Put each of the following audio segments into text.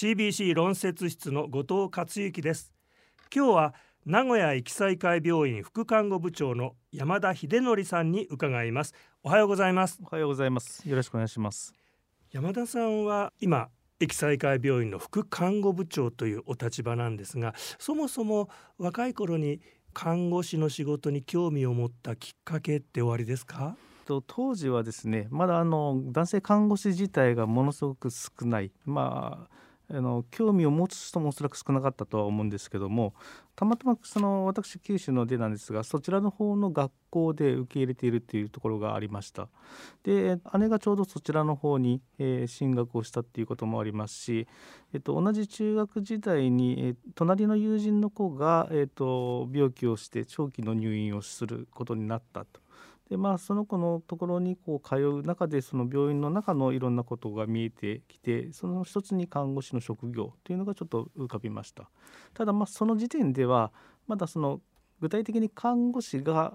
CBC 論説室の後藤克之です。今日は名古屋駅西会病院副看護部長の山田秀則さんに伺います。おはようございます。おはようございます。よろしくお願いします。山田さんは今駅西会病院の副看護部長というお立場なんですがそもそも若い頃に看護師の仕事に興味を持ったきっかけっておありですか？当時はですねまだあの男性看護師自体がものすごく少ない。まああの興味を持つ人もおそらく少なかったとは思うんですけどもたまたまその私九州の出なんですがそちらの方の学校で受け入れているというところがありました。で姉がちょうどそちらの方に、えー、進学をしたっていうこともありますし、えっと、同じ中学時代に、えー、隣の友人の子が、えーと病気をして長期の入院をすることになったと。でまあその子のところにこう通う中でその病院の中のいろんなことが見えてきてその一つに看護師の職業というのがちょっと浮かびましたただまあその時点ではまだその具体的に看護師が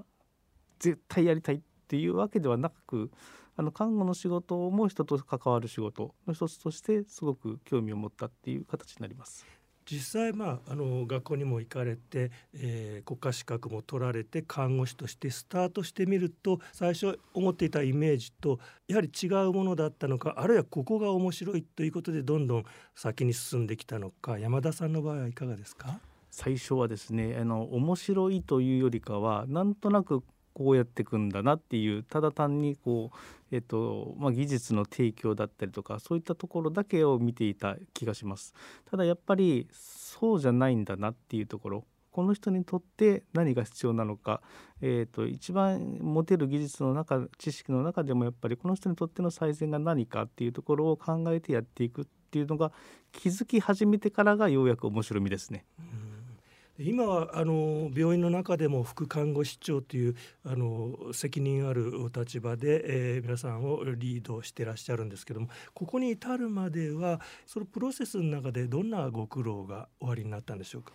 絶対やりたいっていうわけではなくあの看護の仕事も人と関わる仕事の一つとしてすごく興味を持ったっていう形になります。実際まああの学校にも行かれて、えー、国家資格も取られて看護師としてスタートしてみると最初思っていたイメージとやはり違うものだったのかあるいはここが面白いということでどんどん先に進んできたのか山田さんの場合はいかがですか？最初はですねあの面白いというよりかはなんとなくこうやっていくんだなっていうただ単にこう、えっとまあ、技術の提供だったりとかそういったところだけを見ていた気がしますただやっぱりそうじゃないんだなっていうところこの人にとって何が必要なのか、えーと、一番持てる技術の中知識の中でもやっぱりこの人にとっての最善が何かっていうところを考えてやっていくっていうのが気づき始めてからがようやく面白みですね。うん今はあの病院の中でも副看護師長というあの責任あるお立場で、えー、皆さんをリードしてらっしゃるんですけどもここに至るまではそのプロセスの中でどんなご苦労がおありになったんでしょうか？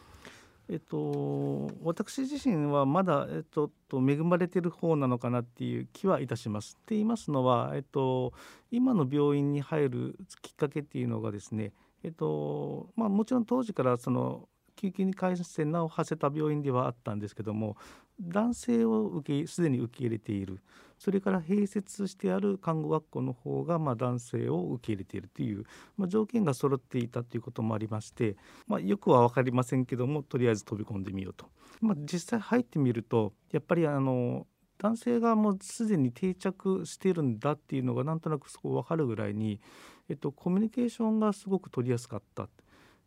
えっと、私自身はまだ、えっと、恵まれてる方なのかなっていう気はいたします。って言いますのは、えっと、今の病院に入るきっかけっていうのがですね、えっとまあ、もちろん当時からその救急に感染を馳せた病院ではあったんですけども男性を受けすでに受け入れているそれから併設してある看護学校の方がま男性を受け入れているという、まあ、条件が揃っていたということもありまして、まあ、よくは分かりませんけどもとりあえず飛び込んでみようと、まあ、実際入ってみるとやっぱりあの男性がもうすでに定着してるんだっていうのがなんとなくそこ分かるぐらいに、えっと、コミュニケーションがすごく取りやすかった。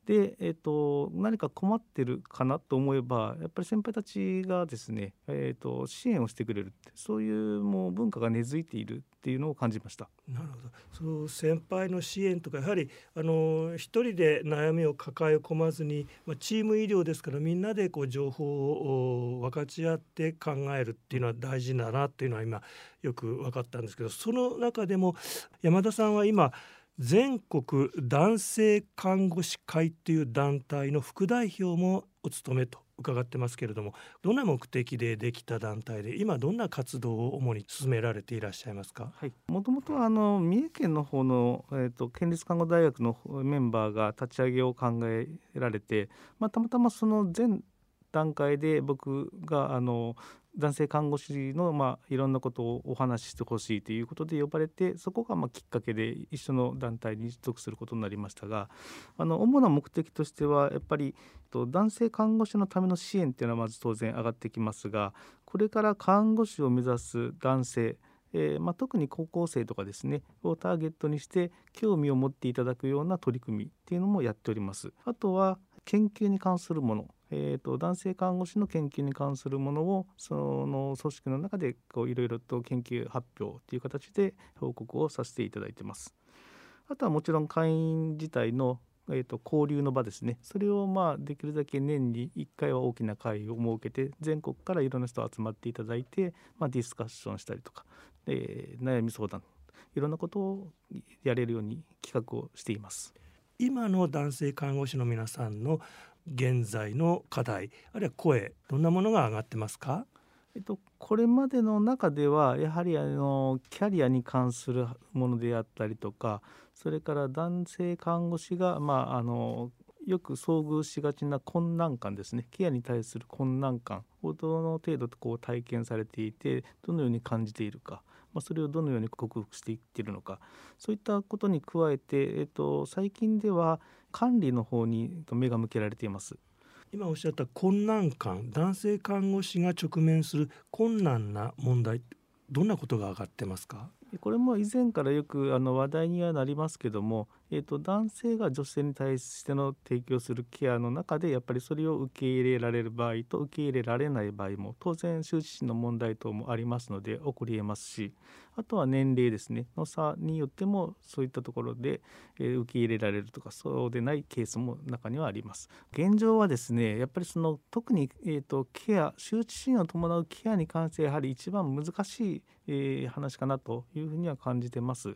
で、えーと、何か困ってるかなと思えばやっぱり先輩たちがですね、えーと、支援をしてくれるってそういうもう文化が根付いているっていうのを感じました。なるほどその先輩の支援とかやはりあの一人で悩みを抱え込まずに、まあ、チーム医療ですからみんなでこう情報を分かち合って考えるっていうのは大事だなっていうのは今よく分かったんですけどその中でも山田さんは今全国男性看護師会という団体の副代表もお務めと伺ってますけれどもどんな目的でできた団体で今どんな活動を主に進められていらっしゃいますか？もともと三重県の方の、えーと、県立看護大学のメンバーが立ち上げを考えられて、まあ、たまたまその全段階で僕があの男性看護師の、まあ、いろんなことをお話ししてほしいということで呼ばれてそこがまあきっかけで一緒の団体に属することになりましたがあの主な目的としてはやっぱり男性看護師のための支援っていうのはまず当然上がってきますがこれから看護師を目指す男性えー、まあ、特に高校生とかですねをターゲットにして興味を持っていただくような取り組みっていうのもやっております。あとは研究に関するものえーと、男性看護師の研究に関するものをその組織の中でいろいろと研究発表という形で報告をさせていただいてます。あとはもちろん会員自体の、えーと、交流の場ですねそれをまあできるだけ年に1回は大きな会を設けて全国からいろんな人集まっていただいて、まあ、ディスカッションしたりとか、えー、悩み相談いろんなことをやれるように企画をしています。今の男性看護師の皆さんの現在の課題あるいは声どんなものが上がってますか？えっと、これまでの中ではやはりあのキャリアに関するものであったりとかそれから男性看護師が、まあ、あのよく遭遇しがちな困難感ですね。ケアに対する困難感をどの程度こう体験されていてどのように感じているか、まあ、それをどのように克服していっているのかそういったことに加えて、えっと、最近では管理の方に目が向けられています。今おっしゃった困難感男性看護師が直面する困難な問題どんなことが上がってますか？これも以前からよくあの話題にはなりますけども、えーと、男性が女性に対しての提供するケアの中でやっぱりそれを受け入れられる場合と受け入れられない場合も当然羞恥心の問題等もありますので起こりえますしあとは年齢ですねの差によってもそういったところで、えー、受け入れられるとかそうでないケースも中にはあります。現状はですねやっぱりその特に、えーと、ケア羞恥心を伴うケアに関してやはり一番難しい、えー、話かなというふうには感じてます。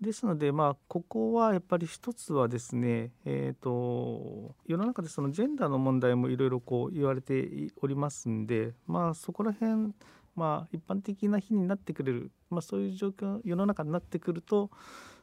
ですので、まあ、ここはやっぱり一つはですね、えーと、世の中でそのジェンダーの問題もいろいろこう言われておりますんで、まあ、そこら辺、まあ、一般的な日になってくれる、まあ、そういう状況世の中になってくると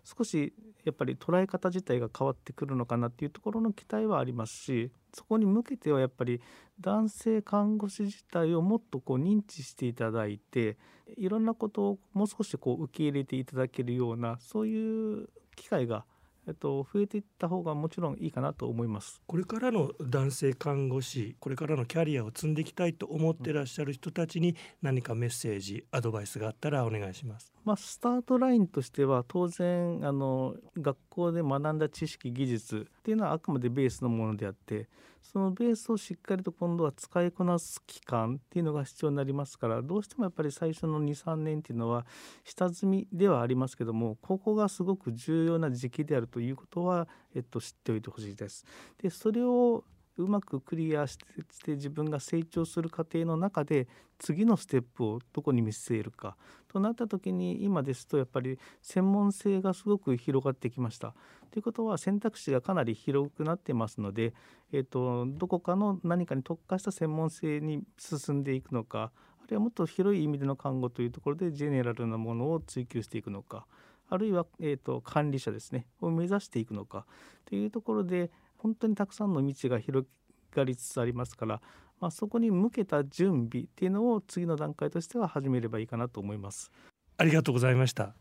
少しやっぱり捉え方自体が変わってくるのかなっていうところの期待はありますしそこに向けてはやっぱり男性看護師自体をもっとこう認知していただいていろんなことをもう少しこう受け入れていただけるようなそういう機会がえっと、増えていった方がもちろんいいかなと思いますこれからの男性看護師これからのキャリアを積んでいきたいと思ってらっしゃる人たちに何かメッセージアドバイスがあったらお願いします。まあ、スタートラインとしては当然あの学校で学んだ知識技術っていうのはあくまでベースのものであってそのベースをしっかりと今度は使いこなす期間っていうのが必要になりますからどうしてもやっぱり最初の23年っていうのは下積みではありますけどもここがすごく重要な時期であるということは、えっと、知っておいてほしいです。でそれをうまくクリアして自分が成長する過程の中で次のステップをどこに見据えるかとなった時に今ですとやっぱり専門性がすごく広がってきました。ということは選択肢がかなり広くなってますので、えーと、どこかの何かに特化した専門性に進んでいくのかあるいはもっと広い意味での看護というところでジェネラルなものを追求していくのかあるいは、えーと管理者ですねを目指していくのかというところで本当にたくさんの道が広がりつつありますから、まあ、そこに向けた準備っていうのを次の段階としては始めればいいかなと思います。ありがとうございました。